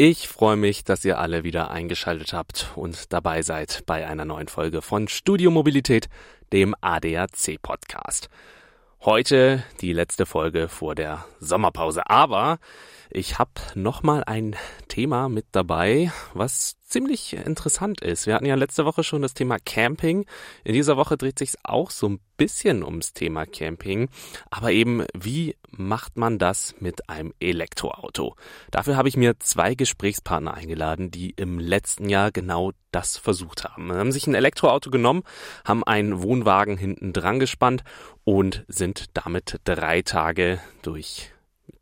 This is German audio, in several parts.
Ich freue mich, dass ihr alle wieder eingeschaltet habt und dabei seid bei einer neuen Folge von Studio Mobilität, dem ADAC Podcast. Heute die letzte Folge vor der Sommerpause, aber ich habe nochmal ein Thema mit dabei, was ziemlich interessant ist. Wir hatten ja letzte Woche schon das Thema Camping. In dieser Woche dreht sich auch so ein bisschen ums Thema Camping. Aber eben, wie macht man das mit einem Elektroauto? Dafür habe ich mir zwei Gesprächspartner eingeladen, die im letzten Jahr genau das versucht haben. Sie haben sich ein Elektroauto genommen, haben einen Wohnwagen hinten dran gespannt und sind damit drei Tage durch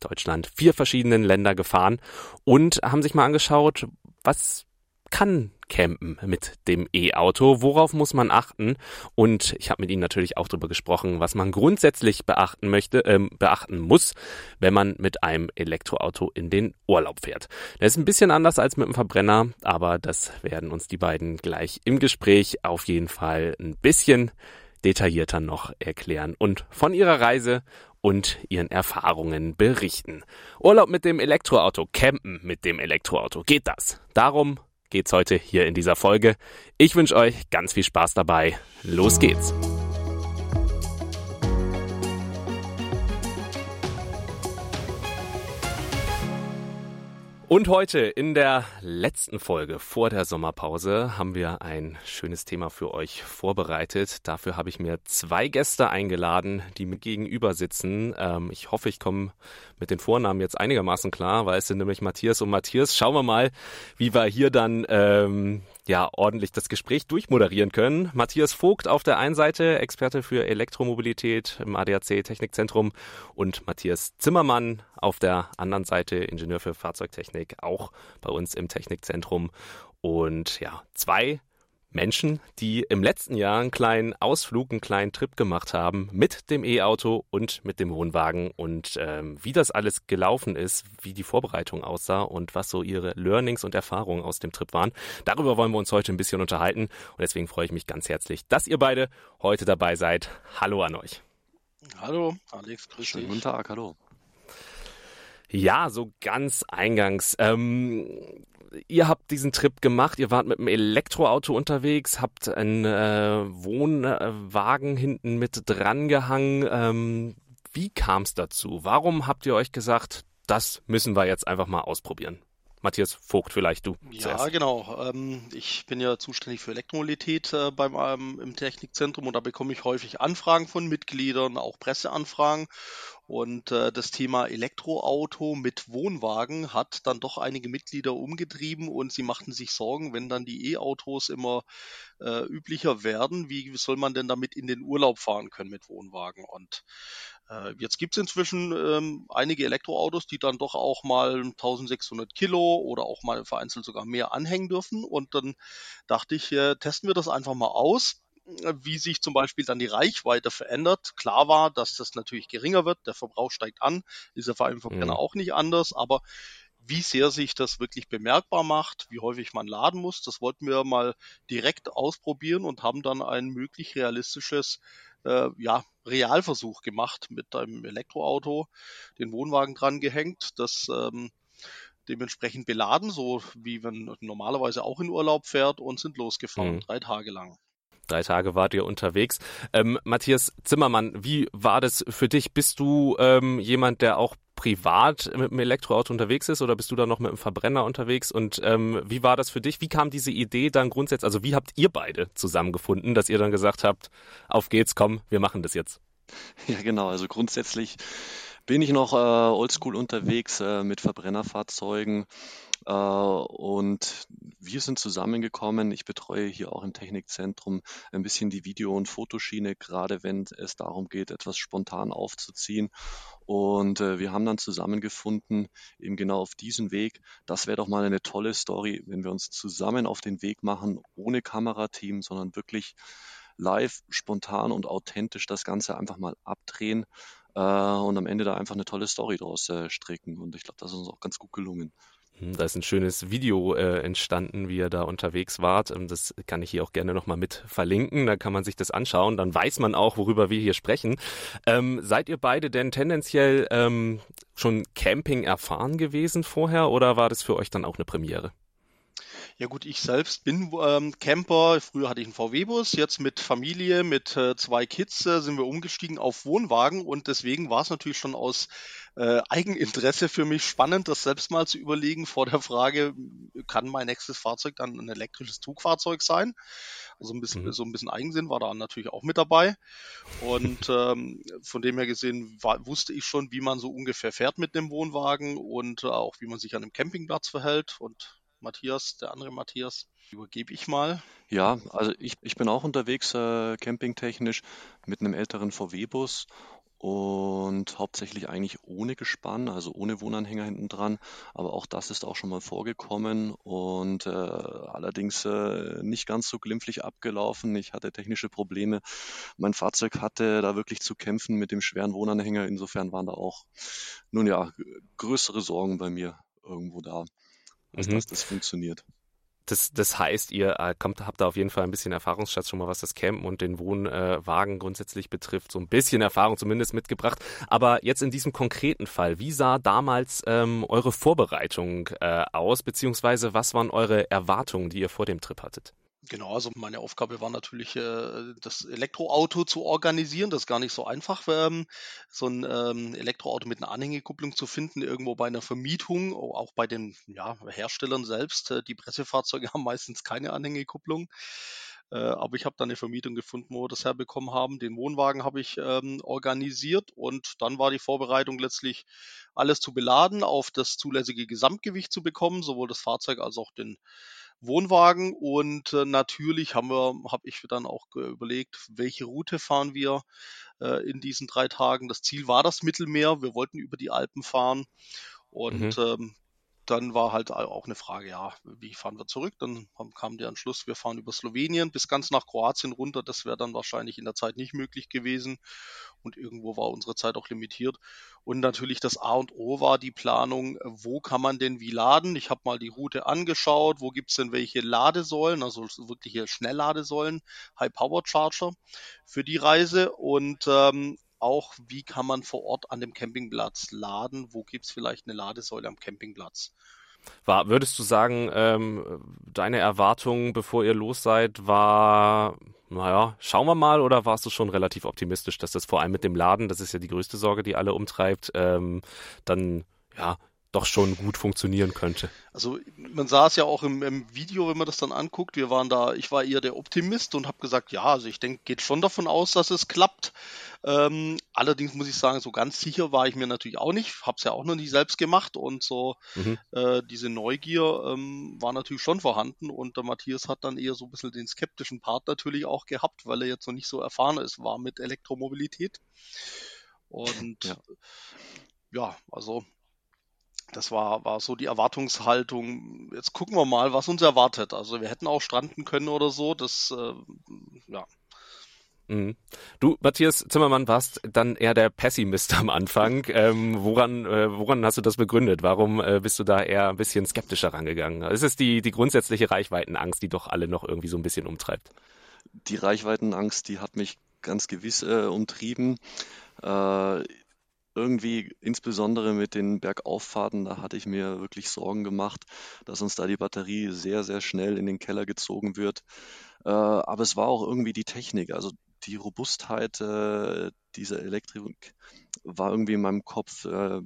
Deutschland vier verschiedenen Länder gefahren und haben sich mal angeschaut, was kann campen mit dem E-Auto, worauf muss man achten? Und ich habe mit ihnen natürlich auch darüber gesprochen, was man grundsätzlich beachten möchte, ähm, beachten muss, wenn man mit einem Elektroauto in den Urlaub fährt. Das ist ein bisschen anders als mit einem Verbrenner, aber das werden uns die beiden gleich im Gespräch auf jeden Fall ein bisschen detaillierter noch erklären. Und von ihrer Reise und ihren Erfahrungen berichten. Urlaub mit dem Elektroauto, campen mit dem Elektroauto, geht das? Darum geht's heute hier in dieser Folge. Ich wünsche euch ganz viel Spaß dabei. Los geht's! Und heute in der letzten Folge vor der Sommerpause haben wir ein schönes Thema für euch vorbereitet. Dafür habe ich mir zwei Gäste eingeladen, die mir gegenüber sitzen. Ähm, ich hoffe, ich komme mit den Vornamen jetzt einigermaßen klar, weil es sind nämlich Matthias und Matthias. Schauen wir mal, wie wir hier dann ähm, ja ordentlich das Gespräch durchmoderieren können. Matthias Vogt auf der einen Seite, Experte für Elektromobilität im ADAC Technikzentrum und Matthias Zimmermann auf der anderen Seite, Ingenieur für Fahrzeugtechnik, auch bei uns im Technikzentrum. Und ja, zwei Menschen, die im letzten Jahr einen kleinen Ausflug, einen kleinen Trip gemacht haben mit dem E-Auto und mit dem Wohnwagen und ähm, wie das alles gelaufen ist, wie die Vorbereitung aussah und was so ihre Learnings und Erfahrungen aus dem Trip waren. Darüber wollen wir uns heute ein bisschen unterhalten und deswegen freue ich mich ganz herzlich, dass ihr beide heute dabei seid. Hallo an euch. Hallo, Alex, grüß Schönen guten Tag, hallo. Ja, so ganz eingangs. Ähm, ihr habt diesen Trip gemacht, ihr wart mit einem Elektroauto unterwegs, habt einen äh, Wohnwagen hinten mit dran gehangen. Ähm, wie kam es dazu? Warum habt ihr euch gesagt, das müssen wir jetzt einfach mal ausprobieren? Matthias Vogt, vielleicht du. Ja, zuerst. genau. Ähm, ich bin ja zuständig für Elektromobilität äh, beim ähm, im Technikzentrum und da bekomme ich häufig Anfragen von Mitgliedern, auch Presseanfragen. Und äh, das Thema Elektroauto mit Wohnwagen hat dann doch einige Mitglieder umgetrieben und sie machten sich Sorgen, wenn dann die E-Autos immer äh, üblicher werden, wie soll man denn damit in den Urlaub fahren können mit Wohnwagen? Und jetzt gibt es inzwischen ähm, einige Elektroautos, die dann doch auch mal 1600 Kilo oder auch mal vereinzelt sogar mehr anhängen dürfen. Und dann dachte ich, äh, testen wir das einfach mal aus wie sich zum Beispiel dann die Reichweite verändert. Klar war, dass das natürlich geringer wird, der Verbrauch steigt an, ist ja vor allem Verbrenner mhm. auch nicht anders, aber wie sehr sich das wirklich bemerkbar macht, wie häufig man laden muss, das wollten wir mal direkt ausprobieren und haben dann ein möglich realistisches äh, ja, Realversuch gemacht mit einem Elektroauto, den Wohnwagen dran gehängt, das ähm, dementsprechend beladen, so wie man normalerweise auch in Urlaub fährt und sind losgefahren, mhm. drei Tage lang. Drei Tage wart ihr unterwegs. Ähm, Matthias Zimmermann, wie war das für dich? Bist du ähm, jemand, der auch privat mit dem Elektroauto unterwegs ist oder bist du da noch mit dem Verbrenner unterwegs? Und ähm, wie war das für dich? Wie kam diese Idee dann grundsätzlich, also wie habt ihr beide zusammengefunden, dass ihr dann gesagt habt, auf geht's, komm, wir machen das jetzt? Ja, genau. Also grundsätzlich bin ich noch äh, oldschool unterwegs äh, mit Verbrennerfahrzeugen. Äh, und wir sind zusammengekommen. Ich betreue hier auch im Technikzentrum ein bisschen die Video- und Fotoschiene, gerade wenn es darum geht, etwas spontan aufzuziehen. Und äh, wir haben dann zusammengefunden, eben genau auf diesen Weg. Das wäre doch mal eine tolle Story, wenn wir uns zusammen auf den Weg machen, ohne Kamerateam, sondern wirklich live, spontan und authentisch das Ganze einfach mal abdrehen äh, und am Ende da einfach eine tolle Story draus stricken. Und ich glaube, das ist uns auch ganz gut gelungen. Hm, da ist ein schönes Video äh, entstanden, wie ihr da unterwegs wart. Ähm, das kann ich hier auch gerne nochmal mit verlinken. Da kann man sich das anschauen. Dann weiß man auch, worüber wir hier sprechen. Ähm, seid ihr beide denn tendenziell ähm, schon Camping erfahren gewesen vorher oder war das für euch dann auch eine Premiere? Ja gut, ich selbst bin ähm, Camper. Früher hatte ich einen VW-Bus. Jetzt mit Familie, mit äh, zwei Kids äh, sind wir umgestiegen auf Wohnwagen und deswegen war es natürlich schon aus äh, Eigeninteresse für mich spannend, das selbst mal zu überlegen vor der Frage, kann mein nächstes Fahrzeug dann ein elektrisches Zugfahrzeug sein? Also ein bisschen, mhm. so ein bisschen Eigensinn war da natürlich auch mit dabei. Und ähm, von dem her gesehen war, wusste ich schon, wie man so ungefähr fährt mit dem Wohnwagen und äh, auch wie man sich an einem Campingplatz verhält. Und Matthias, der andere Matthias, übergebe ich mal. Ja, also ich, ich bin auch unterwegs äh, campingtechnisch mit einem älteren VW-Bus und hauptsächlich eigentlich ohne Gespann, also ohne Wohnanhänger hinten dran. Aber auch das ist auch schon mal vorgekommen und äh, allerdings äh, nicht ganz so glimpflich abgelaufen. Ich hatte technische Probleme. Mein Fahrzeug hatte da wirklich zu kämpfen mit dem schweren Wohnanhänger. Insofern waren da auch, nun ja, größere Sorgen bei mir irgendwo da als mhm. dass das funktioniert. Das, das heißt, ihr äh, kommt, habt da auf jeden Fall ein bisschen Erfahrungsschatz schon mal, was das Campen und den Wohnwagen äh, grundsätzlich betrifft, so ein bisschen Erfahrung zumindest mitgebracht. Aber jetzt in diesem konkreten Fall, wie sah damals ähm, eure Vorbereitung äh, aus, beziehungsweise was waren eure Erwartungen, die ihr vor dem Trip hattet? Genau, also meine Aufgabe war natürlich, äh, das Elektroauto zu organisieren. Das ist gar nicht so einfach, ähm, so ein ähm, Elektroauto mit einer Anhängekupplung zu finden, irgendwo bei einer Vermietung, auch bei den ja, Herstellern selbst. Äh, die Pressefahrzeuge haben meistens keine Anhängekupplung. Äh, aber ich habe da eine Vermietung gefunden, wo wir das herbekommen haben. Den Wohnwagen habe ich ähm, organisiert und dann war die Vorbereitung letztlich alles zu beladen, auf das zulässige Gesamtgewicht zu bekommen, sowohl das Fahrzeug als auch den Wohnwagen und äh, natürlich haben wir, habe ich dann auch überlegt, welche Route fahren wir äh, in diesen drei Tagen. Das Ziel war das Mittelmeer. Wir wollten über die Alpen fahren und mhm. ähm, dann war halt auch eine Frage, ja, wie fahren wir zurück? Dann kam der Anschluss, wir fahren über Slowenien bis ganz nach Kroatien runter. Das wäre dann wahrscheinlich in der Zeit nicht möglich gewesen. Und irgendwo war unsere Zeit auch limitiert. Und natürlich das A und O war die Planung, wo kann man denn wie laden? Ich habe mal die Route angeschaut, wo gibt es denn welche Ladesäulen, also wirkliche Schnellladesäulen, High Power Charger für die Reise. Und ähm, auch, wie kann man vor Ort an dem Campingplatz laden? Wo gibt es vielleicht eine Ladesäule am Campingplatz? War, würdest du sagen, ähm, deine Erwartung, bevor ihr los seid, war, naja, schauen wir mal, oder warst du schon relativ optimistisch, dass das vor allem mit dem Laden, das ist ja die größte Sorge, die alle umtreibt, ähm, dann ja doch schon gut funktionieren könnte. Also man sah es ja auch im, im, Video, wenn man das dann anguckt. Wir waren da, ich war eher der Optimist und habe gesagt, ja, also ich denke, geht schon davon aus, dass es klappt. Ähm, allerdings muss ich sagen, so ganz sicher war ich mir natürlich auch nicht. Habe es ja auch noch nicht selbst gemacht und so mhm. äh, diese Neugier ähm, war natürlich schon vorhanden und der Matthias hat dann eher so ein bisschen den skeptischen Part natürlich auch gehabt, weil er jetzt noch nicht so erfahren ist, war mit Elektromobilität. Und ja, ja also das war, war so die Erwartungshaltung. Jetzt gucken wir mal, was uns erwartet. Also wir hätten auch stranden können oder so. Das, äh, ja. Mhm. Du, Matthias Zimmermann, warst dann eher der Pessimist am Anfang. Ähm, woran, äh, woran hast du das begründet? Warum äh, bist du da eher ein bisschen skeptischer rangegangen? Ist es die, die grundsätzliche Reichweitenangst, die doch alle noch irgendwie so ein bisschen umtreibt? Die Reichweitenangst, die hat mich ganz gewiss äh, umtrieben. Irgendwie, insbesondere mit den Bergauffahrten, da hatte ich mir wirklich Sorgen gemacht, dass uns da die Batterie sehr, sehr schnell in den Keller gezogen wird. Äh, aber es war auch irgendwie die Technik, also die Robustheit äh, dieser Elektrik war irgendwie in meinem Kopf, äh,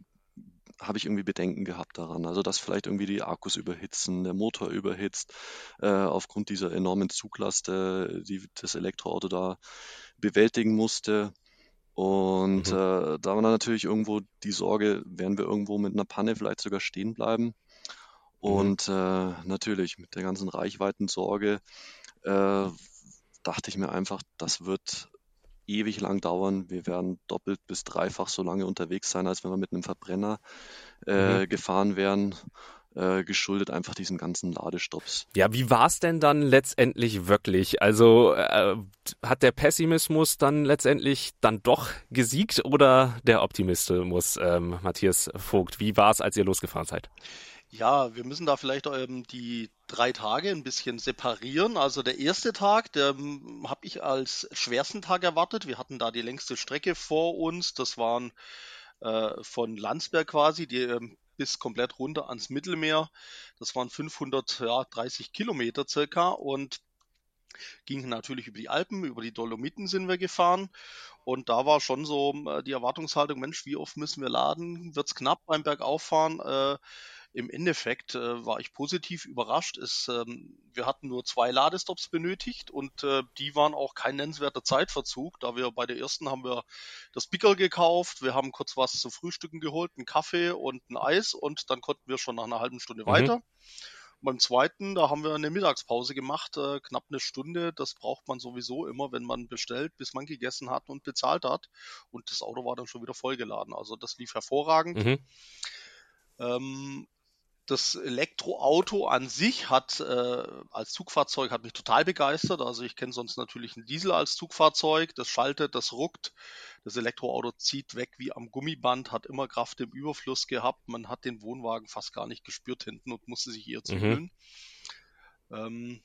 habe ich irgendwie Bedenken gehabt daran. Also dass vielleicht irgendwie die Akkus überhitzen, der Motor überhitzt, äh, aufgrund dieser enormen Zuglast, äh, die das Elektroauto da bewältigen musste. Und mhm. äh, da war dann natürlich irgendwo die Sorge, werden wir irgendwo mit einer Panne vielleicht sogar stehen bleiben. Mhm. Und mhm. äh, natürlich mit der ganzen Reichweitensorge äh, dachte ich mir einfach, das wird ewig lang dauern. Wir werden doppelt bis dreifach so lange unterwegs sein, als wenn wir mit einem Verbrenner äh, mhm. gefahren wären äh, geschuldet einfach diesen ganzen Ladestopps. Ja, wie war es denn dann letztendlich wirklich? Also äh, hat der Pessimismus dann letztendlich dann doch gesiegt oder der Optimismus, ähm, Matthias Vogt? Wie war es, als ihr losgefahren seid? Ja, wir müssen da vielleicht ähm, die drei Tage ein bisschen separieren. Also der erste Tag, der ähm, habe ich als schwersten Tag erwartet. Wir hatten da die längste Strecke vor uns. Das waren äh, von Landsberg quasi, die ähm, bis komplett runter ans Mittelmeer. Das waren 530 Kilometer circa und ging natürlich über die Alpen, über die Dolomiten sind wir gefahren. Und da war schon so äh, die Erwartungshaltung, Mensch, wie oft müssen wir laden? Wird's knapp beim Bergauffahren? Äh, im Endeffekt äh, war ich positiv überrascht. Es, ähm, wir hatten nur zwei Ladestops benötigt und äh, die waren auch kein nennenswerter Zeitverzug, da wir bei der ersten haben wir das Pickel gekauft, wir haben kurz was zu frühstücken geholt, einen Kaffee und ein Eis und dann konnten wir schon nach einer halben Stunde mhm. weiter. beim zweiten, da haben wir eine Mittagspause gemacht, äh, knapp eine Stunde. Das braucht man sowieso immer, wenn man bestellt, bis man gegessen hat und bezahlt hat. Und das Auto war dann schon wieder vollgeladen. Also das lief hervorragend. Mhm. Ähm, das Elektroauto an sich hat äh, als Zugfahrzeug hat mich total begeistert. Also ich kenne sonst natürlich einen Diesel als Zugfahrzeug. Das schaltet, das ruckt. Das Elektroauto zieht weg wie am Gummiband, hat immer Kraft im Überfluss gehabt. Man hat den Wohnwagen fast gar nicht gespürt hinten und musste sich eher zügeln. Mhm. Ähm,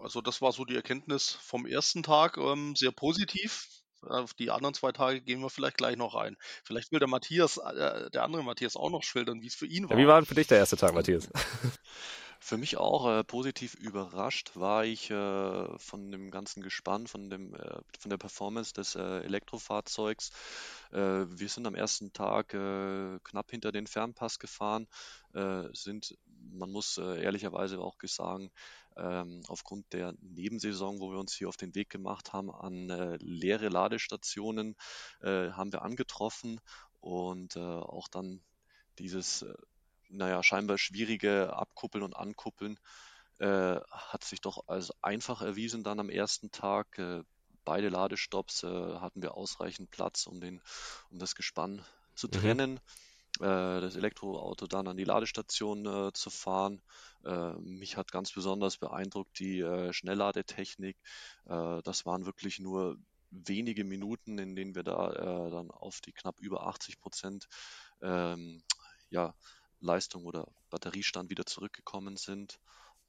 also das war so die Erkenntnis vom ersten Tag. Ähm, sehr positiv. Auf die anderen zwei Tage gehen wir vielleicht gleich noch rein. Vielleicht will der Matthias, äh, der andere Matthias auch noch schildern, wie es für ihn war. Ja, wie war denn für dich der erste Tag, Matthias? Für mich auch äh, positiv überrascht war ich äh, von dem ganzen Gespann, von, dem, äh, von der Performance des äh, Elektrofahrzeugs. Äh, wir sind am ersten Tag äh, knapp hinter den Fernpass gefahren, sind, man muss ehrlicherweise auch sagen, ähm, aufgrund der Nebensaison, wo wir uns hier auf den Weg gemacht haben, an leere Ladestationen haben wir angetroffen und auch dann dieses, naja, scheinbar schwierige Abkuppeln und Ankuppeln äh, hat sich doch als einfach erwiesen dann am ersten Tag. Äh, beide Ladestops hatten wir ausreichend Platz, um, den, um das Gespann zu mhm. trennen. Mhm das Elektroauto dann an die Ladestation äh, zu fahren. Äh, mich hat ganz besonders beeindruckt die äh, Schnellladetechnik. Äh, das waren wirklich nur wenige Minuten, in denen wir da äh, dann auf die knapp über 80 Prozent ähm, ja, Leistung oder Batteriestand wieder zurückgekommen sind.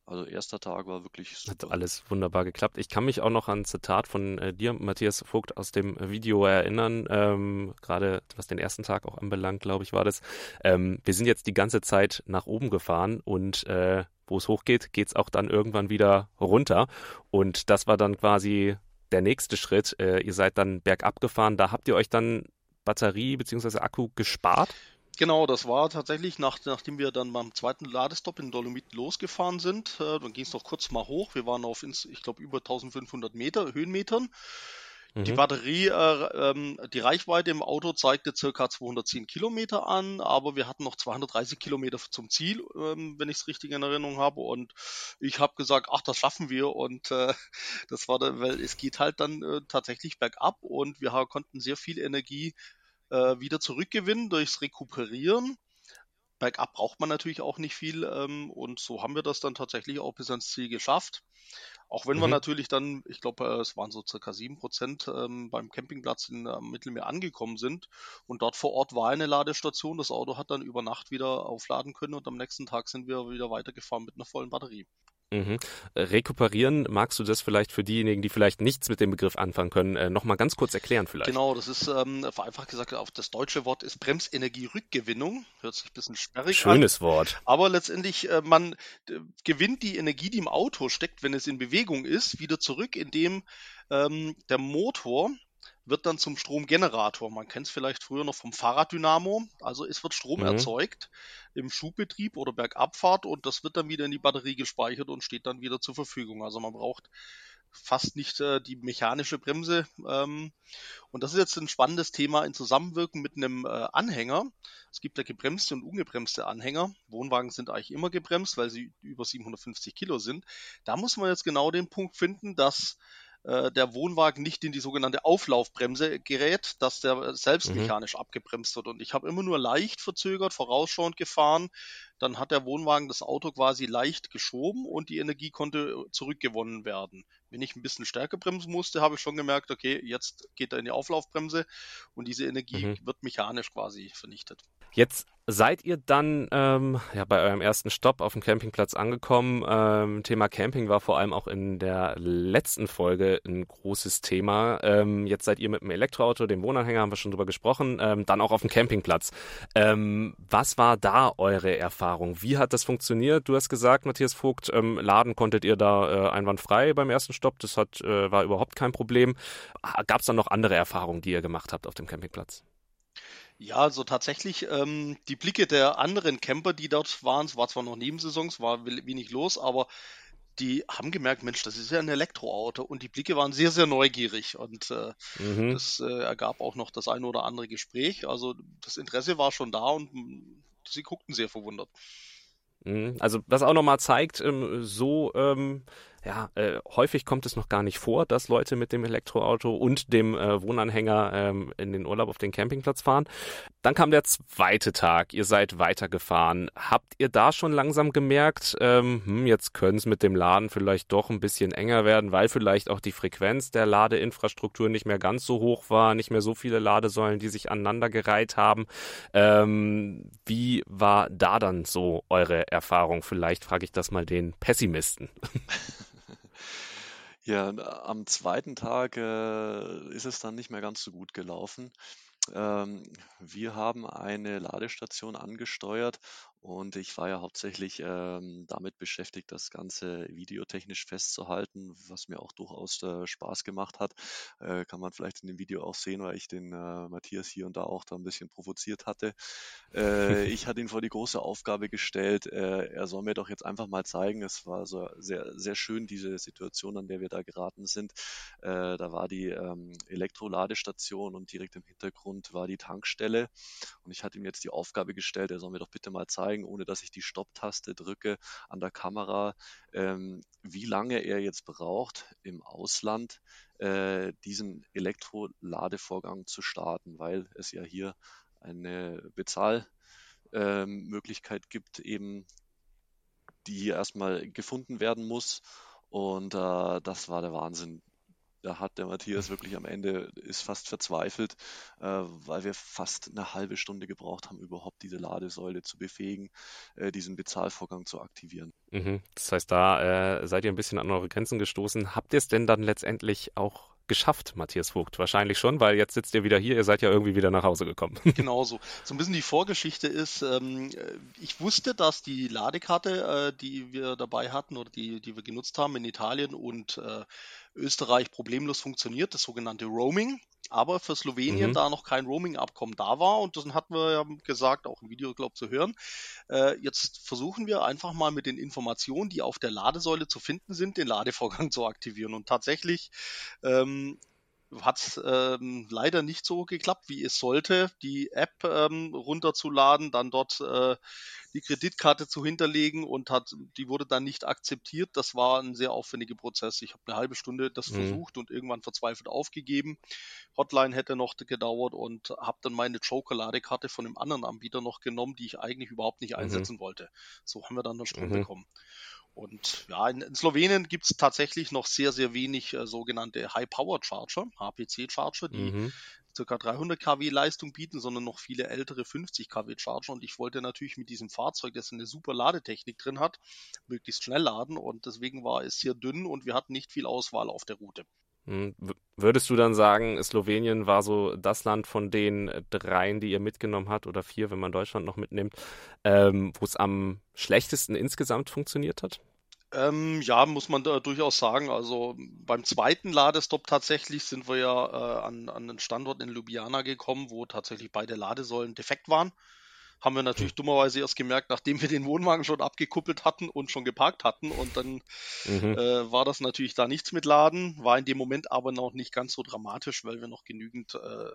Also erster Tag war wirklich super. Hat alles wunderbar geklappt. Ich kann mich auch noch an ein Zitat von äh, dir, Matthias Vogt, aus dem Video erinnern. Ähm, Gerade was den ersten Tag auch anbelangt, glaube ich, war das. Ähm, wir sind jetzt die ganze Zeit nach oben gefahren und äh, wo es hochgeht, geht es auch dann irgendwann wieder runter. Und das war dann quasi der nächste Schritt. Äh, ihr seid dann bergab gefahren. Da habt ihr euch dann Batterie bzw. Akku gespart? Genau, das war tatsächlich, nach, nachdem wir dann beim zweiten Ladestop in Dolomiten losgefahren sind. Äh, dann ging es noch kurz mal hoch. Wir waren auf, ich glaube, über 1500 Meter, Höhenmetern. Mhm. Die Batterie, äh, ähm, die Reichweite im Auto zeigte circa 210 Kilometer an, aber wir hatten noch 230 Kilometer zum Ziel, ähm, wenn ich es richtig in Erinnerung habe. Und ich habe gesagt, ach, das schaffen wir. Und äh, das war, dann, weil es geht halt dann äh, tatsächlich bergab und wir konnten sehr viel Energie äh, wieder zurückgewinnen durchs Rekuperieren. Bergab braucht man natürlich auch nicht viel ähm, und so haben wir das dann tatsächlich auch bis ans Ziel geschafft. Auch wenn mhm. wir natürlich dann, ich glaube, äh, es waren so circa sieben Prozent ähm, beim Campingplatz in äh, Mittelmeer angekommen sind und dort vor Ort war eine Ladestation. Das Auto hat dann über Nacht wieder aufladen können und am nächsten Tag sind wir wieder weitergefahren mit einer vollen Batterie. Mhm. Rekuperieren, magst du das vielleicht für diejenigen, die vielleicht nichts mit dem Begriff anfangen können, äh, nochmal ganz kurz erklären vielleicht? Genau, das ist ähm, vereinfacht gesagt, auf das deutsche Wort ist Bremsenergierückgewinnung. Hört sich ein bisschen sperrig Schönes an. Schönes Wort. Aber letztendlich, äh, man äh, gewinnt die Energie, die im Auto steckt, wenn es in Bewegung ist, wieder zurück, indem ähm, der Motor wird dann zum Stromgenerator. Man kennt es vielleicht früher noch vom Fahrraddynamo. Also es wird Strom mhm. erzeugt im Schubbetrieb oder Bergabfahrt und das wird dann wieder in die Batterie gespeichert und steht dann wieder zur Verfügung. Also man braucht fast nicht äh, die mechanische Bremse. Ähm, und das ist jetzt ein spannendes Thema in Zusammenwirken mit einem äh, Anhänger. Es gibt ja gebremste und ungebremste Anhänger. Wohnwagen sind eigentlich immer gebremst, weil sie über 750 Kilo sind. Da muss man jetzt genau den Punkt finden, dass äh, der Wohnwagen nicht in die sogenannte Auflaufbremse gerät, dass der selbst mhm. mechanisch abgebremst wird. Und ich habe immer nur leicht verzögert, vorausschauend gefahren. Dann hat der Wohnwagen das Auto quasi leicht geschoben und die Energie konnte zurückgewonnen werden. Wenn ich ein bisschen stärker bremsen musste, habe ich schon gemerkt, okay, jetzt geht er in die Auflaufbremse und diese Energie mhm. wird mechanisch quasi vernichtet. Jetzt Seid ihr dann ähm, ja, bei eurem ersten Stopp auf dem Campingplatz angekommen? Ähm, Thema Camping war vor allem auch in der letzten Folge ein großes Thema. Ähm, jetzt seid ihr mit dem Elektroauto, dem Wohnanhänger, haben wir schon drüber gesprochen, ähm, dann auch auf dem Campingplatz. Ähm, was war da eure Erfahrung? Wie hat das funktioniert? Du hast gesagt, Matthias Vogt, ähm, laden konntet ihr da äh, einwandfrei beim ersten Stopp. Das hat, äh, war überhaupt kein Problem. Gab es dann noch andere Erfahrungen, die ihr gemacht habt auf dem Campingplatz? Ja, also tatsächlich, ähm, die Blicke der anderen Camper, die dort waren, es war zwar noch Nebensaisons, war wenig los, aber die haben gemerkt, Mensch, das ist ja ein Elektroauto und die Blicke waren sehr, sehr neugierig und äh, mhm. das äh, ergab auch noch das eine oder andere Gespräch. Also das Interesse war schon da und mm, sie guckten sehr verwundert. Mhm. Also was auch nochmal zeigt, ähm, so ähm, ja, äh, häufig kommt es noch gar nicht vor, dass Leute mit dem Elektroauto und dem äh, Wohnanhänger ähm, in den Urlaub auf den Campingplatz fahren. Dann kam der zweite Tag, ihr seid weitergefahren. Habt ihr da schon langsam gemerkt, ähm, hm, jetzt können es mit dem Laden vielleicht doch ein bisschen enger werden, weil vielleicht auch die Frequenz der Ladeinfrastruktur nicht mehr ganz so hoch war, nicht mehr so viele Ladesäulen, die sich aneinandergereiht haben. Ähm, wie war da dann so eure Erfahrung? Vielleicht frage ich das mal den Pessimisten. Ja, am zweiten Tag äh, ist es dann nicht mehr ganz so gut gelaufen. Ähm, wir haben eine Ladestation angesteuert und ich war ja hauptsächlich ähm, damit beschäftigt, das Ganze videotechnisch festzuhalten, was mir auch durchaus äh, Spaß gemacht hat. Äh, kann man vielleicht in dem Video auch sehen, weil ich den äh, Matthias hier und da auch da ein bisschen provoziert hatte. Äh, ich hatte ihn vor die große Aufgabe gestellt, äh, er soll mir doch jetzt einfach mal zeigen. Es war so sehr, sehr schön, diese Situation, an der wir da geraten sind. Äh, da war die ähm, Elektroladestation und direkt im Hintergrund war die Tankstelle. Und ich hatte ihm jetzt die Aufgabe gestellt, er soll mir doch bitte mal zeigen, zeigen, ohne dass ich die Stopptaste drücke an der Kamera, ähm, wie lange er jetzt braucht im Ausland, äh, diesen Elektroladevorgang zu starten, weil es ja hier eine Bezahlmöglichkeit gibt, eben die hier erstmal gefunden werden muss. Und äh, das war der Wahnsinn da hat der Matthias wirklich am Ende ist fast verzweifelt, äh, weil wir fast eine halbe Stunde gebraucht haben, überhaupt diese Ladesäule zu befähigen, äh, diesen Bezahlvorgang zu aktivieren. Mhm. Das heißt, da äh, seid ihr ein bisschen an eure Grenzen gestoßen. Habt ihr es denn dann letztendlich auch geschafft, Matthias Vogt? Wahrscheinlich schon, weil jetzt sitzt ihr wieder hier, ihr seid ja irgendwie wieder nach Hause gekommen. Genau so. So ein bisschen die Vorgeschichte ist, ähm, ich wusste, dass die Ladekarte, äh, die wir dabei hatten oder die, die wir genutzt haben in Italien und äh, Österreich problemlos funktioniert, das sogenannte Roaming. Aber für Slowenien mhm. da noch kein Roaming-Abkommen da war und das hatten wir ja gesagt, auch im Video, glaube ich, zu hören. Äh, jetzt versuchen wir einfach mal mit den Informationen, die auf der Ladesäule zu finden sind, den Ladevorgang zu aktivieren. Und tatsächlich ähm, hat es ähm, leider nicht so geklappt, wie es sollte, die App ähm, runterzuladen, dann dort äh, die Kreditkarte zu hinterlegen und hat, die wurde dann nicht akzeptiert. Das war ein sehr aufwendiger Prozess. Ich habe eine halbe Stunde das mhm. versucht und irgendwann verzweifelt aufgegeben. Hotline hätte noch gedauert und habe dann meine Joker-Ladekarte von einem anderen Anbieter noch genommen, die ich eigentlich überhaupt nicht mhm. einsetzen mhm. wollte. So haben wir dann den Strom mhm. bekommen. Und ja, in, in Slowenien gibt es tatsächlich noch sehr, sehr wenig äh, sogenannte High-Power-Charger, HPC-Charger, die mhm. ca. 300 kW Leistung bieten, sondern noch viele ältere 50 kW Charger. Und ich wollte natürlich mit diesem Fahrzeug, das eine super Ladetechnik drin hat, möglichst schnell laden. Und deswegen war es sehr dünn und wir hatten nicht viel Auswahl auf der Route. Hm, würdest du dann sagen, Slowenien war so das Land von den dreien, die ihr mitgenommen habt, oder vier, wenn man Deutschland noch mitnimmt, ähm, wo es am schlechtesten insgesamt funktioniert hat? Ähm, ja, muss man da durchaus sagen. Also beim zweiten Ladestopp tatsächlich sind wir ja äh, an, an einen Standort in Ljubljana gekommen, wo tatsächlich beide Ladesäulen defekt waren haben wir natürlich dummerweise erst gemerkt, nachdem wir den Wohnwagen schon abgekuppelt hatten und schon geparkt hatten. Und dann mhm. äh, war das natürlich da nichts mit Laden, war in dem Moment aber noch nicht ganz so dramatisch, weil wir noch genügend äh,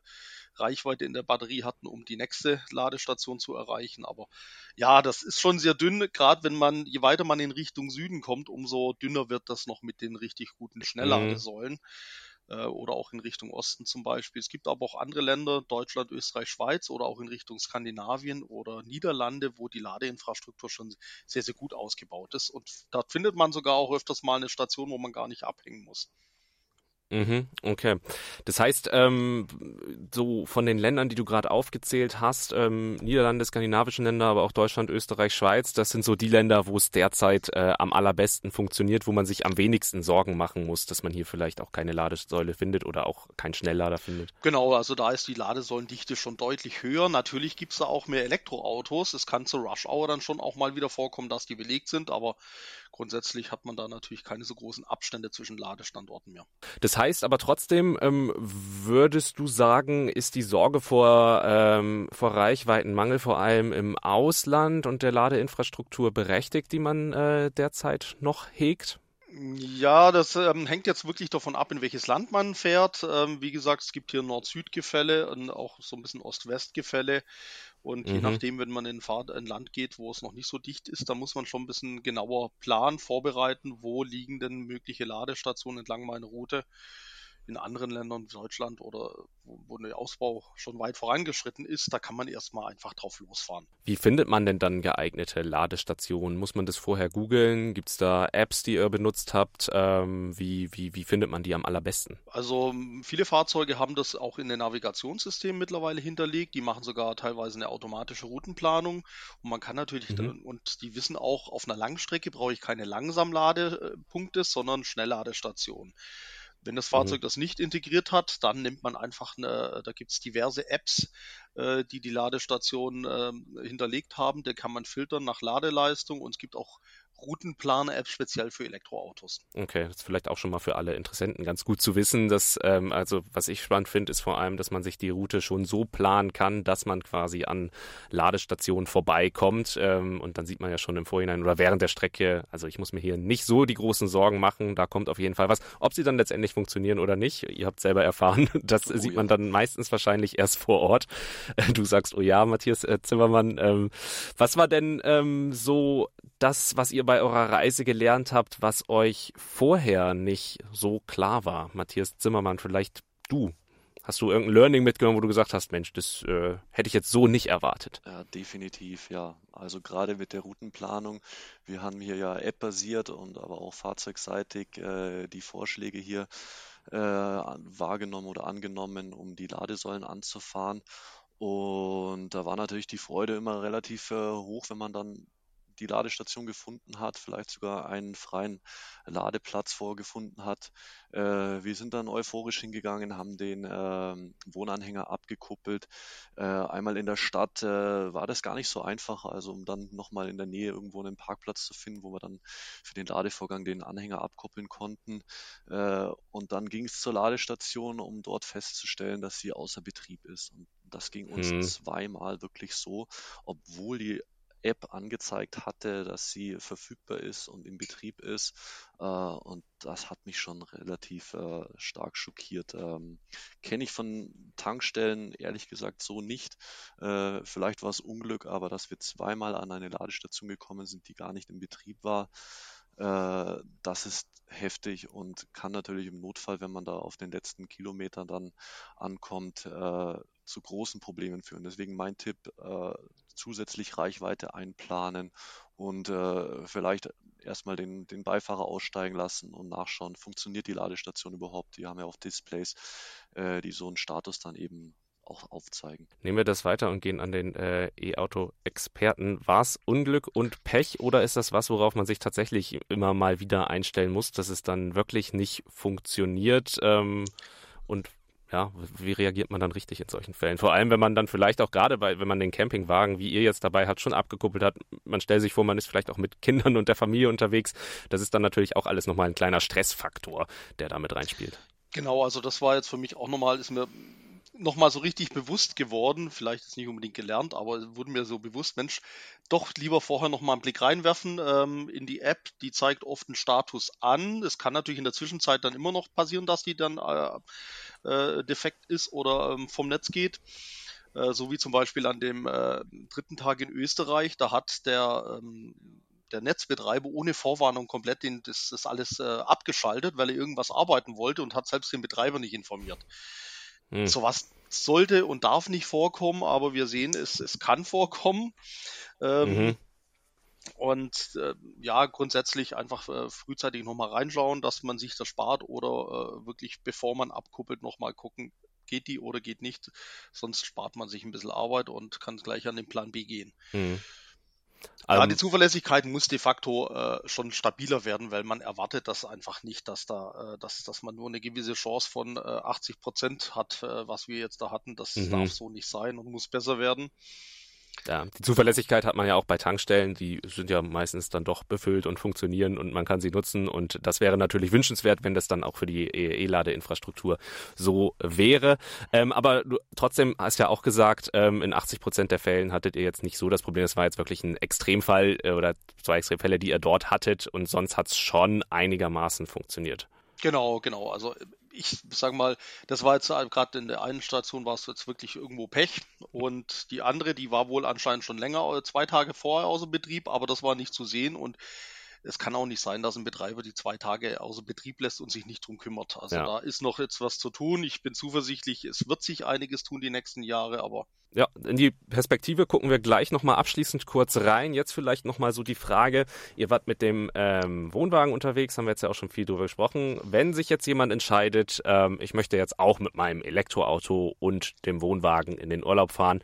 Reichweite in der Batterie hatten, um die nächste Ladestation zu erreichen. Aber ja, das ist schon sehr dünn, gerade wenn man, je weiter man in Richtung Süden kommt, umso dünner wird das noch mit den richtig guten mhm. Schnellladesäulen. Mhm oder auch in Richtung Osten zum Beispiel. Es gibt aber auch andere Länder, Deutschland, Österreich, Schweiz oder auch in Richtung Skandinavien oder Niederlande, wo die Ladeinfrastruktur schon sehr, sehr gut ausgebaut ist. Und dort findet man sogar auch öfters mal eine Station, wo man gar nicht abhängen muss. Mhm, okay. Das heißt, ähm, so von den Ländern, die du gerade aufgezählt hast, ähm, Niederlande, skandinavischen Länder, aber auch Deutschland, Österreich, Schweiz, das sind so die Länder, wo es derzeit äh, am allerbesten funktioniert, wo man sich am wenigsten Sorgen machen muss, dass man hier vielleicht auch keine Ladesäule findet oder auch keinen Schnelllader findet. Genau, also da ist die Ladesäulendichte schon deutlich höher. Natürlich gibt es da auch mehr Elektroautos. Es kann zur Rush Hour dann schon auch mal wieder vorkommen, dass die belegt sind, aber grundsätzlich hat man da natürlich keine so großen Abstände zwischen Ladestandorten mehr. Das heißt aber trotzdem, ähm, würdest du sagen, ist die Sorge vor, ähm, vor Reichweitenmangel vor allem im Ausland und der Ladeinfrastruktur berechtigt, die man äh, derzeit noch hegt? Ja, das ähm, hängt jetzt wirklich davon ab, in welches Land man fährt. Ähm, wie gesagt, es gibt hier Nord-Süd-Gefälle und auch so ein bisschen Ost-West-Gefälle. Und mhm. je nachdem, wenn man in ein Land geht, wo es noch nicht so dicht ist, da muss man schon ein bisschen genauer planen, vorbereiten, wo liegen denn mögliche Ladestationen entlang meiner Route in anderen Ländern, wie Deutschland oder wo, wo der Ausbau schon weit vorangeschritten ist, da kann man erstmal einfach drauf losfahren. Wie findet man denn dann geeignete Ladestationen? Muss man das vorher googeln? Gibt es da Apps, die ihr benutzt habt? Ähm, wie, wie, wie findet man die am allerbesten? Also viele Fahrzeuge haben das auch in den Navigationssystemen mittlerweile hinterlegt. Die machen sogar teilweise eine automatische Routenplanung. Und man kann natürlich, mhm. dann, und die wissen auch, auf einer Langstrecke brauche ich keine Langsamladepunkte, sondern Schnellladestationen. Wenn das Fahrzeug mhm. das nicht integriert hat, dann nimmt man einfach eine, da gibt es diverse Apps, äh, die die Ladestation äh, hinterlegt haben. Da kann man filtern nach Ladeleistung und es gibt auch Routenplaner-App speziell für Elektroautos. Okay, das ist vielleicht auch schon mal für alle Interessenten ganz gut zu wissen. Dass, ähm, also was ich spannend finde, ist vor allem, dass man sich die Route schon so planen kann, dass man quasi an Ladestationen vorbeikommt. Ähm, und dann sieht man ja schon im Vorhinein oder während der Strecke, also ich muss mir hier nicht so die großen Sorgen machen, da kommt auf jeden Fall was. Ob sie dann letztendlich funktionieren oder nicht, ihr habt selber erfahren, das oh, sieht man dann meistens wahrscheinlich erst vor Ort. Du sagst, oh ja, Matthias äh, Zimmermann, ähm, was war denn ähm, so das, was ihr bei eurer Reise gelernt habt, was euch vorher nicht so klar war? Matthias Zimmermann, vielleicht du. Hast du irgendein Learning mitgenommen, wo du gesagt hast, Mensch, das äh, hätte ich jetzt so nicht erwartet? Ja, definitiv, ja. Also gerade mit der Routenplanung. Wir haben hier ja App-basiert und aber auch fahrzeugseitig äh, die Vorschläge hier äh, wahrgenommen oder angenommen, um die Ladesäulen anzufahren. Und da war natürlich die Freude immer relativ äh, hoch, wenn man dann die Ladestation gefunden hat, vielleicht sogar einen freien Ladeplatz vorgefunden hat. Äh, wir sind dann euphorisch hingegangen, haben den äh, Wohnanhänger abgekuppelt. Äh, einmal in der Stadt äh, war das gar nicht so einfach, also um dann nochmal in der Nähe irgendwo einen Parkplatz zu finden, wo wir dann für den Ladevorgang den Anhänger abkuppeln konnten. Äh, und dann ging es zur Ladestation, um dort festzustellen, dass sie außer Betrieb ist. Und das ging uns hm. zweimal wirklich so, obwohl die App angezeigt hatte, dass sie verfügbar ist und im Betrieb ist. Äh, und das hat mich schon relativ äh, stark schockiert. Ähm, Kenne ich von Tankstellen ehrlich gesagt so nicht. Äh, vielleicht war es Unglück, aber dass wir zweimal an eine Ladestation gekommen sind, die gar nicht im Betrieb war, äh, das ist heftig und kann natürlich im Notfall, wenn man da auf den letzten Kilometern dann ankommt, äh, zu großen Problemen führen. Deswegen mein Tipp, äh, zusätzlich Reichweite einplanen und äh, vielleicht erstmal den, den Beifahrer aussteigen lassen und nachschauen, funktioniert die Ladestation überhaupt? Die haben ja auch Displays, äh, die so einen Status dann eben auch aufzeigen. Nehmen wir das weiter und gehen an den äh, E-Auto-Experten. War es Unglück und Pech oder ist das was, worauf man sich tatsächlich immer mal wieder einstellen muss, dass es dann wirklich nicht funktioniert? Ähm, und ja, wie reagiert man dann richtig in solchen Fällen? Vor allem, wenn man dann vielleicht auch gerade bei, wenn man den Campingwagen, wie ihr jetzt dabei hat, schon abgekuppelt hat, man stellt sich vor, man ist vielleicht auch mit Kindern und der Familie unterwegs. Das ist dann natürlich auch alles nochmal ein kleiner Stressfaktor, der da mit reinspielt. Genau, also das war jetzt für mich auch nochmal, ist mir nochmal so richtig bewusst geworden, vielleicht ist nicht unbedingt gelernt, aber wurde mir so bewusst, Mensch, doch lieber vorher nochmal einen Blick reinwerfen ähm, in die App, die zeigt oft einen Status an. Es kann natürlich in der Zwischenzeit dann immer noch passieren, dass die dann äh, äh, defekt ist oder ähm, vom Netz geht. Äh, so wie zum Beispiel an dem äh, dritten Tag in Österreich, da hat der ähm, der Netzbetreiber ohne Vorwarnung komplett den, das, das alles äh, abgeschaltet, weil er irgendwas arbeiten wollte und hat selbst den Betreiber nicht informiert. Hm. Sowas sollte und darf nicht vorkommen, aber wir sehen, es, es kann vorkommen. Ähm, mhm. Und äh, ja, grundsätzlich einfach äh, frühzeitig nochmal reinschauen, dass man sich das spart oder äh, wirklich bevor man abkuppelt nochmal gucken, geht die oder geht nicht. Sonst spart man sich ein bisschen Arbeit und kann gleich an den Plan B gehen. Mhm. Ja, um, die ähm, Zuverlässigkeit muss de facto äh, schon stabiler werden, weil man erwartet das einfach nicht, dass da, äh, dass, dass man nur eine gewisse Chance von äh, 80 Prozent hat, äh, was wir jetzt da hatten. Das mhm. darf so nicht sein und muss besser werden. Ja, die Zuverlässigkeit hat man ja auch bei Tankstellen, die sind ja meistens dann doch befüllt und funktionieren und man kann sie nutzen und das wäre natürlich wünschenswert, wenn das dann auch für die E-Ladeinfrastruktur so wäre. Ähm, aber du trotzdem hast ja auch gesagt, ähm, in 80 Prozent der Fällen hattet ihr jetzt nicht so das Problem, das war jetzt wirklich ein Extremfall äh, oder zwei Extremfälle, die ihr dort hattet und sonst hat es schon einigermaßen funktioniert. Genau, genau. Also ich sage mal, das war jetzt gerade in der einen Station war es jetzt wirklich irgendwo Pech. Und die andere, die war wohl anscheinend schon länger, zwei Tage vorher außer Betrieb, aber das war nicht zu sehen. Und es kann auch nicht sein, dass ein Betreiber die zwei Tage außer Betrieb lässt und sich nicht drum kümmert. Also ja. da ist noch jetzt was zu tun. Ich bin zuversichtlich, es wird sich einiges tun die nächsten Jahre, aber. Ja, in die Perspektive gucken wir gleich nochmal abschließend kurz rein. Jetzt vielleicht nochmal so die Frage, ihr wart mit dem ähm, Wohnwagen unterwegs, haben wir jetzt ja auch schon viel drüber gesprochen. Wenn sich jetzt jemand entscheidet, ähm, ich möchte jetzt auch mit meinem Elektroauto und dem Wohnwagen in den Urlaub fahren,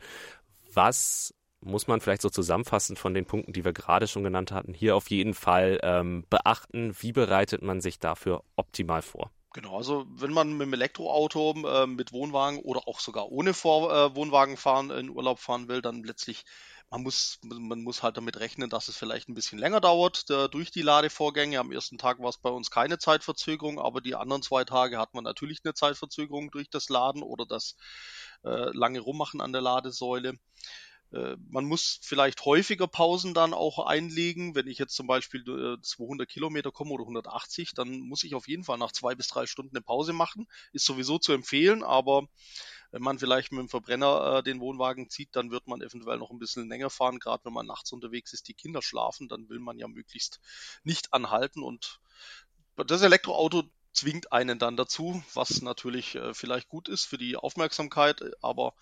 was muss man vielleicht so zusammenfassend von den Punkten, die wir gerade schon genannt hatten, hier auf jeden Fall ähm, beachten. Wie bereitet man sich dafür optimal vor? Genau, also wenn man mit dem Elektroauto, äh, mit Wohnwagen oder auch sogar ohne Vor äh, Wohnwagen fahren, in Urlaub fahren will, dann letztlich, man muss, man muss halt damit rechnen, dass es vielleicht ein bisschen länger dauert der, durch die Ladevorgänge. Am ersten Tag war es bei uns keine Zeitverzögerung, aber die anderen zwei Tage hat man natürlich eine Zeitverzögerung durch das Laden oder das äh, lange Rummachen an der Ladesäule. Äh, man muss vielleicht häufiger Pausen dann auch einlegen. Wenn ich jetzt zum Beispiel 200 äh, Kilometer komme oder 180, dann muss ich auf jeden Fall nach zwei bis drei Stunden eine Pause machen. Ist sowieso zu empfehlen, aber wenn man vielleicht mit dem Verbrenner äh, den Wohnwagen zieht, dann wird man eventuell noch ein bisschen länger fahren. Gerade wenn man nachts unterwegs ist, die Kinder schlafen, dann will man ja möglichst nicht anhalten. Und das Elektroauto zwingt einen dann dazu, was natürlich vielleicht gut ist für die Aufmerksamkeit, aber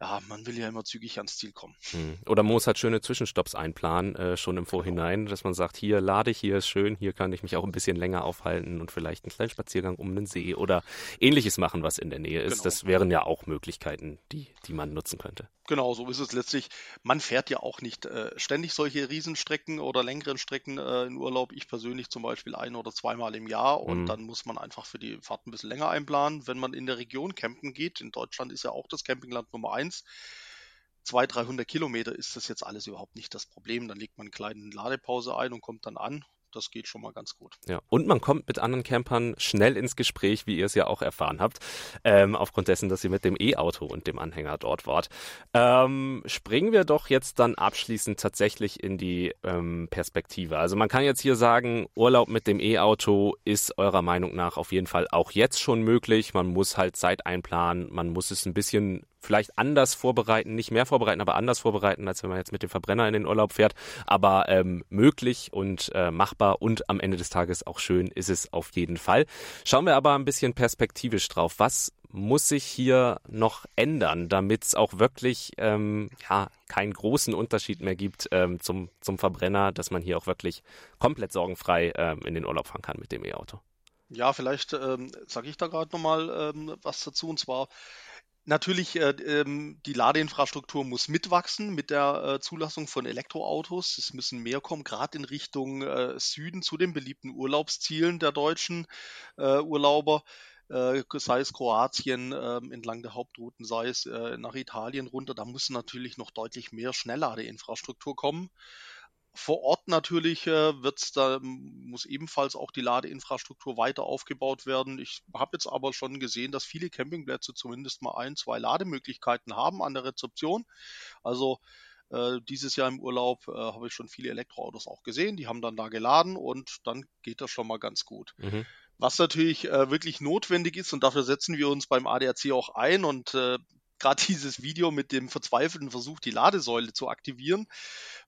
ja, man will ja immer zügig ans Ziel kommen. Hm. Oder man muss halt schöne Zwischenstopps einplanen, äh, schon im Vorhinein, dass man sagt, hier lade ich, hier ist schön, hier kann ich mich auch ein bisschen länger aufhalten und vielleicht einen kleinen Spaziergang um einen See oder ähnliches machen, was in der Nähe ist. Genau. Das wären ja auch Möglichkeiten, die, die man nutzen könnte. Genau, so ist es letztlich. Man fährt ja auch nicht äh, ständig solche Riesenstrecken oder längeren Strecken äh, in Urlaub. Ich persönlich zum Beispiel ein oder zweimal im Jahr und mhm. dann muss man einfach für die Fahrt ein bisschen länger einplanen. Wenn man in der Region campen geht, in Deutschland ist ja auch das Campingland Nummer eins, 200, 300 Kilometer ist das jetzt alles überhaupt nicht das Problem. Dann legt man eine kleine Ladepause ein und kommt dann an das geht schon mal ganz gut. Ja, und man kommt mit anderen Campern schnell ins Gespräch, wie ihr es ja auch erfahren habt, ähm, aufgrund dessen, dass ihr mit dem E-Auto und dem Anhänger dort wart. Ähm, springen wir doch jetzt dann abschließend tatsächlich in die ähm, Perspektive. Also man kann jetzt hier sagen, Urlaub mit dem E-Auto ist eurer Meinung nach auf jeden Fall auch jetzt schon möglich. Man muss halt Zeit einplanen, man muss es ein bisschen vielleicht anders vorbereiten, nicht mehr vorbereiten, aber anders vorbereiten, als wenn man jetzt mit dem Verbrenner in den Urlaub fährt. Aber ähm, möglich und äh, machbar und am Ende des Tages auch schön ist es auf jeden Fall. Schauen wir aber ein bisschen perspektivisch drauf. Was muss sich hier noch ändern, damit es auch wirklich ähm, ja, keinen großen Unterschied mehr gibt ähm, zum, zum Verbrenner, dass man hier auch wirklich komplett sorgenfrei ähm, in den Urlaub fahren kann mit dem E-Auto? Ja, vielleicht ähm, sage ich da gerade nochmal ähm, was dazu. Und zwar Natürlich, äh, ähm, die Ladeinfrastruktur muss mitwachsen mit der äh, Zulassung von Elektroautos. Es müssen mehr kommen, gerade in Richtung äh, Süden zu den beliebten Urlaubszielen der deutschen Urlauber, sei es Kroatien ähm, entlang der Hauptrouten, sei es nach Italien runter. Da muss natürlich noch deutlich mehr Schnellladeinfrastruktur kommen. Vor Ort natürlich äh, wird's da muss ebenfalls auch die Ladeinfrastruktur weiter aufgebaut werden. Ich habe jetzt aber schon gesehen, dass viele Campingplätze zumindest mal ein, zwei Lademöglichkeiten haben an der Rezeption. Also äh, dieses Jahr im Urlaub äh, habe ich schon viele Elektroautos auch gesehen. Die haben dann da geladen und dann geht das schon mal ganz gut. Mhm. Was natürlich äh, wirklich notwendig ist und dafür setzen wir uns beim ADAC auch ein und äh, gerade dieses Video mit dem verzweifelten Versuch, die Ladesäule zu aktivieren,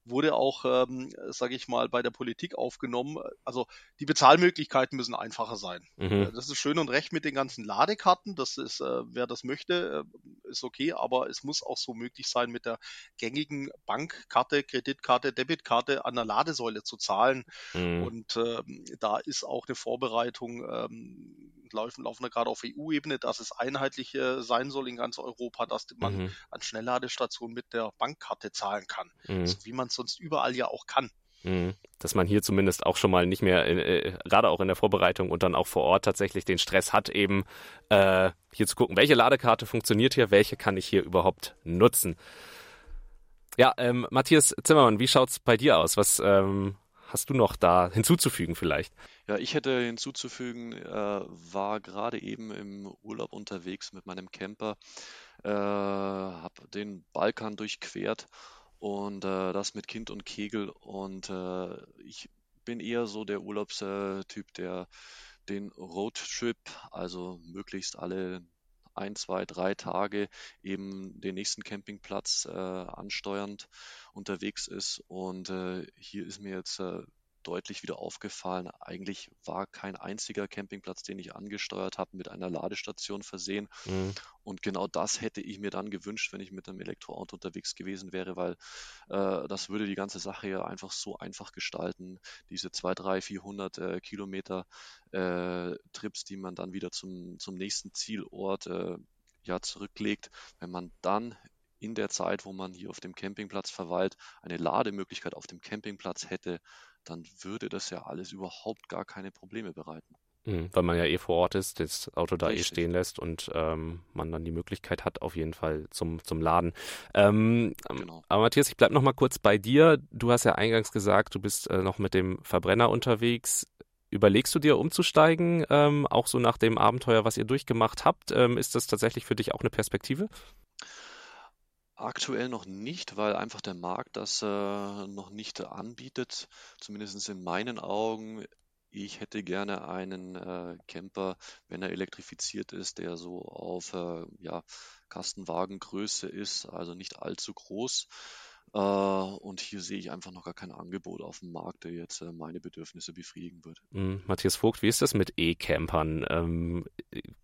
wurde auch, ähm, sage ich mal, bei der Politik aufgenommen. Also die Bezahlmöglichkeiten müssen einfacher sein. Mhm. Äh, das ist schön und recht mit den ganzen Ladekarten. Das ist, äh, wer das möchte, äh, ist okay, aber es muss auch so möglich sein, mit der gängigen Bankkarte, Kreditkarte, Debitkarte an der Ladesäule zu zahlen. Mhm. Und äh, da ist auch eine Vorbereitung ähm, laufen, laufen da gerade auf EU-Ebene, dass es einheitlich äh, sein soll in ganz Europa, dass man mhm. an Schnellladestationen mit der Bankkarte zahlen kann. Mhm. So wie man es sonst überall ja auch kann. Mhm. Dass man hier zumindest auch schon mal nicht mehr, äh, gerade auch in der Vorbereitung und dann auch vor Ort tatsächlich den Stress hat, eben äh, hier zu gucken, welche Ladekarte funktioniert hier, welche kann ich hier überhaupt nutzen. Ja, ähm, Matthias Zimmermann, wie schaut's bei dir aus? Was ähm, hast du noch da hinzuzufügen vielleicht? Ja, ich hätte hinzuzufügen, äh, war gerade eben im Urlaub unterwegs mit meinem Camper, äh, habe den Balkan durchquert und äh, das mit Kind und Kegel und äh, ich bin eher so der Urlaubstyp, der den Roadtrip, also möglichst alle ein, zwei, drei Tage eben den nächsten Campingplatz äh, ansteuernd unterwegs ist. Und äh, hier ist mir jetzt äh, deutlich wieder aufgefallen, eigentlich war kein einziger Campingplatz, den ich angesteuert habe, mit einer Ladestation versehen. Mhm. Und genau das hätte ich mir dann gewünscht, wenn ich mit einem Elektroauto unterwegs gewesen wäre, weil äh, das würde die ganze Sache ja einfach so einfach gestalten. Diese 2, 3, 400 äh, Kilometer äh, Trips, die man dann wieder zum, zum nächsten Zielort äh, ja, zurücklegt, wenn man dann in der Zeit, wo man hier auf dem Campingplatz verweilt, eine Lademöglichkeit auf dem Campingplatz hätte, dann würde das ja alles überhaupt gar keine Probleme bereiten. Mhm, weil man ja eh vor Ort ist, das Auto da eh Richtig. eh stehen lässt und ähm, man dann die Möglichkeit hat, auf jeden Fall zum, zum Laden. Ähm, genau. Aber Matthias, ich bleibe noch mal kurz bei dir. Du hast ja eingangs gesagt, du bist äh, noch mit dem Verbrenner unterwegs. Überlegst du dir umzusteigen, ähm, auch so nach dem Abenteuer, was ihr durchgemacht habt? Ähm, ist das tatsächlich für dich auch eine Perspektive? Aktuell noch nicht, weil einfach der Markt das äh, noch nicht anbietet, zumindest in meinen Augen. Ich hätte gerne einen äh, Camper, wenn er elektrifiziert ist, der so auf äh, ja, Kastenwagengröße ist, also nicht allzu groß. Äh, und hier sehe ich einfach noch gar kein Angebot auf dem Markt, der jetzt äh, meine Bedürfnisse befriedigen würde. Mhm. Matthias Vogt, wie ist das mit E-Campern? Ähm,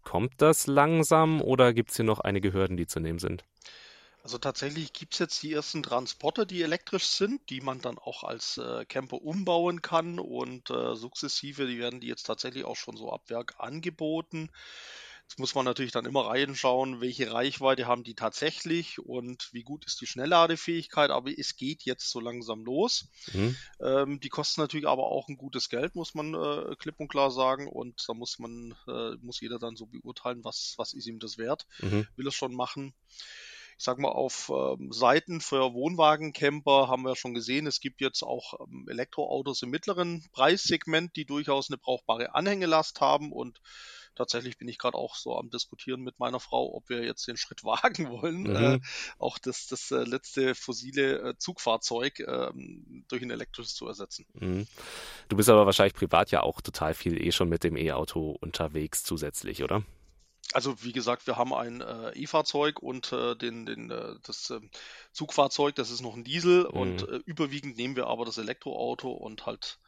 kommt das langsam oder gibt es hier noch einige Hürden, die zu nehmen sind? Also tatsächlich gibt es jetzt die ersten Transporter, die elektrisch sind, die man dann auch als äh, Camper umbauen kann und äh, sukzessive, die werden die jetzt tatsächlich auch schon so ab Werk angeboten. Jetzt muss man natürlich dann immer reinschauen, welche Reichweite haben die tatsächlich und wie gut ist die Schnellladefähigkeit, aber es geht jetzt so langsam los. Mhm. Ähm, die kosten natürlich aber auch ein gutes Geld, muss man äh, klipp und klar sagen und da muss man, äh, muss jeder dann so beurteilen, was, was ist ihm das wert, mhm. will es schon machen ich sag mal, auf ähm, Seiten für Wohnwagencamper haben wir schon gesehen, es gibt jetzt auch ähm, Elektroautos im mittleren Preissegment, die durchaus eine brauchbare Anhängelast haben und tatsächlich bin ich gerade auch so am diskutieren mit meiner Frau, ob wir jetzt den Schritt wagen wollen, mhm. äh, auch das, das äh, letzte fossile äh, Zugfahrzeug äh, durch ein elektrisches zu ersetzen. Mhm. Du bist aber wahrscheinlich privat ja auch total viel eh schon mit dem E-Auto unterwegs zusätzlich, oder? Also wie gesagt, wir haben ein äh, E-Fahrzeug und äh, den, den, äh, das äh, Zugfahrzeug, das ist noch ein Diesel mhm. und äh, überwiegend nehmen wir aber das Elektroauto und halt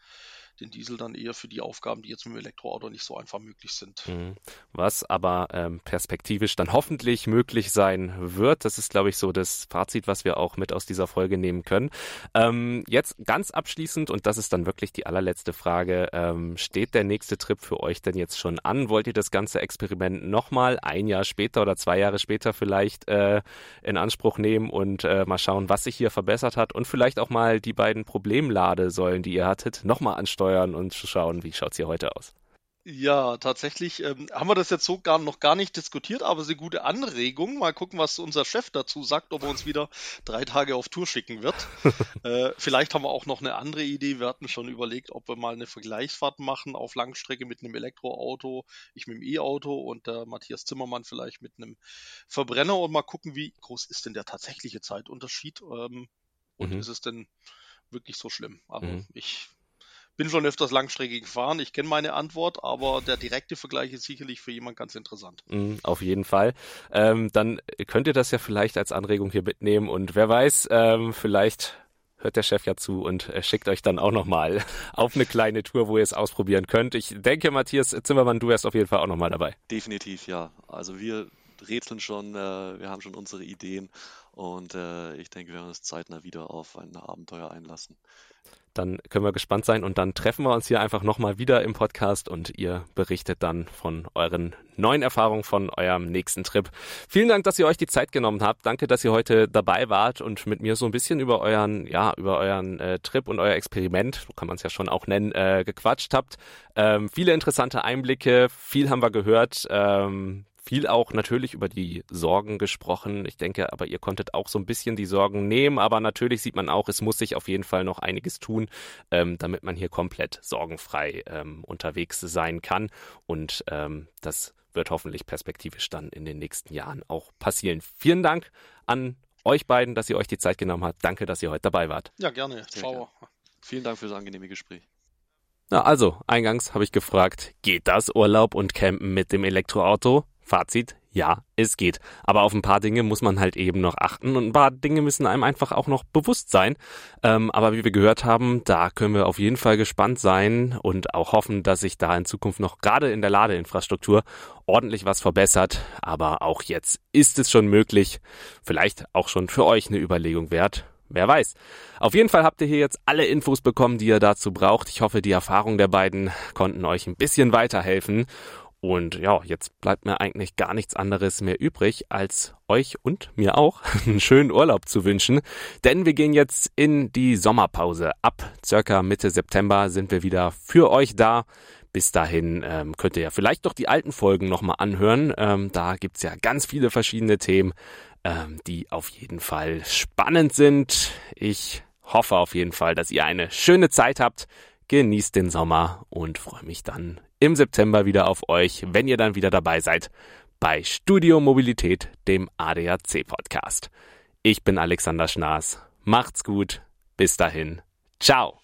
den Diesel dann eher für die Aufgaben, die jetzt mit dem Elektroauto nicht so einfach möglich sind. Mhm. Was aber ähm, perspektivisch dann hoffentlich möglich sein wird. Das ist, glaube ich, so das Fazit, was wir auch mit aus dieser Folge nehmen können. Ähm, jetzt ganz abschließend, und das ist dann wirklich die allerletzte Frage, ähm, steht der nächste Trip für euch denn jetzt schon an? Wollt ihr das ganze Experiment nochmal ein Jahr später oder zwei Jahre später vielleicht äh, in Anspruch nehmen und äh, mal schauen, was sich hier verbessert hat und vielleicht auch mal die beiden Problemladesäulen, die ihr hattet, nochmal ansteuern? Steuern und zu schauen, wie schaut es hier heute aus. Ja, tatsächlich ähm, haben wir das jetzt so gar noch gar nicht diskutiert, aber es ist eine gute Anregung. Mal gucken, was unser Chef dazu sagt, ob er uns wieder drei Tage auf Tour schicken wird. äh, vielleicht haben wir auch noch eine andere Idee. Wir hatten schon überlegt, ob wir mal eine Vergleichsfahrt machen auf Langstrecke mit einem Elektroauto, ich mit dem E-Auto und der Matthias Zimmermann vielleicht mit einem Verbrenner und mal gucken, wie groß ist denn der tatsächliche Zeitunterschied ähm, und mhm. ist es denn wirklich so schlimm? Aber mhm. ich bin schon öfters langstreckig gefahren. Ich kenne meine Antwort, aber der direkte Vergleich ist sicherlich für jemand ganz interessant. Mm, auf jeden Fall. Ähm, dann könnt ihr das ja vielleicht als Anregung hier mitnehmen und wer weiß, ähm, vielleicht hört der Chef ja zu und äh, schickt euch dann auch nochmal auf eine kleine Tour, wo ihr es ausprobieren könnt. Ich denke, Matthias Zimmermann, du wärst auf jeden Fall auch nochmal dabei. Definitiv, ja. Also wir rätseln schon, äh, wir haben schon unsere Ideen und äh, ich denke, wir werden uns zeitnah wieder auf ein Abenteuer einlassen. Dann können wir gespannt sein und dann treffen wir uns hier einfach nochmal wieder im Podcast und ihr berichtet dann von euren neuen Erfahrungen von eurem nächsten Trip. Vielen Dank, dass ihr euch die Zeit genommen habt. Danke, dass ihr heute dabei wart und mit mir so ein bisschen über euren, ja, über euren äh, Trip und euer Experiment, so kann man es ja schon auch nennen, äh, gequatscht habt. Ähm, viele interessante Einblicke, viel haben wir gehört. Ähm, viel auch natürlich über die Sorgen gesprochen. Ich denke, aber ihr konntet auch so ein bisschen die Sorgen nehmen. Aber natürlich sieht man auch, es muss sich auf jeden Fall noch einiges tun, ähm, damit man hier komplett sorgenfrei ähm, unterwegs sein kann. Und ähm, das wird hoffentlich perspektivisch dann in den nächsten Jahren auch passieren. Vielen Dank an euch beiden, dass ihr euch die Zeit genommen habt. Danke, dass ihr heute dabei wart. Ja, gerne. Ciao. Vielen Dank für das angenehme Gespräch. Na also, eingangs habe ich gefragt, geht das Urlaub und Campen mit dem Elektroauto? Fazit, ja, es geht. Aber auf ein paar Dinge muss man halt eben noch achten und ein paar Dinge müssen einem einfach auch noch bewusst sein. Ähm, aber wie wir gehört haben, da können wir auf jeden Fall gespannt sein und auch hoffen, dass sich da in Zukunft noch gerade in der Ladeinfrastruktur ordentlich was verbessert. Aber auch jetzt ist es schon möglich, vielleicht auch schon für euch eine Überlegung wert. Wer weiß. Auf jeden Fall habt ihr hier jetzt alle Infos bekommen, die ihr dazu braucht. Ich hoffe, die Erfahrungen der beiden konnten euch ein bisschen weiterhelfen. Und ja, jetzt bleibt mir eigentlich gar nichts anderes mehr übrig, als euch und mir auch einen schönen Urlaub zu wünschen. Denn wir gehen jetzt in die Sommerpause. Ab circa Mitte September sind wir wieder für euch da. Bis dahin ähm, könnt ihr ja vielleicht doch die alten Folgen nochmal anhören. Ähm, da gibt's ja ganz viele verschiedene Themen, ähm, die auf jeden Fall spannend sind. Ich hoffe auf jeden Fall, dass ihr eine schöne Zeit habt. Genießt den Sommer und freue mich dann im September wieder auf euch, wenn ihr dann wieder dabei seid bei Studio Mobilität, dem ADAC Podcast. Ich bin Alexander Schnaas. Macht's gut. Bis dahin. Ciao.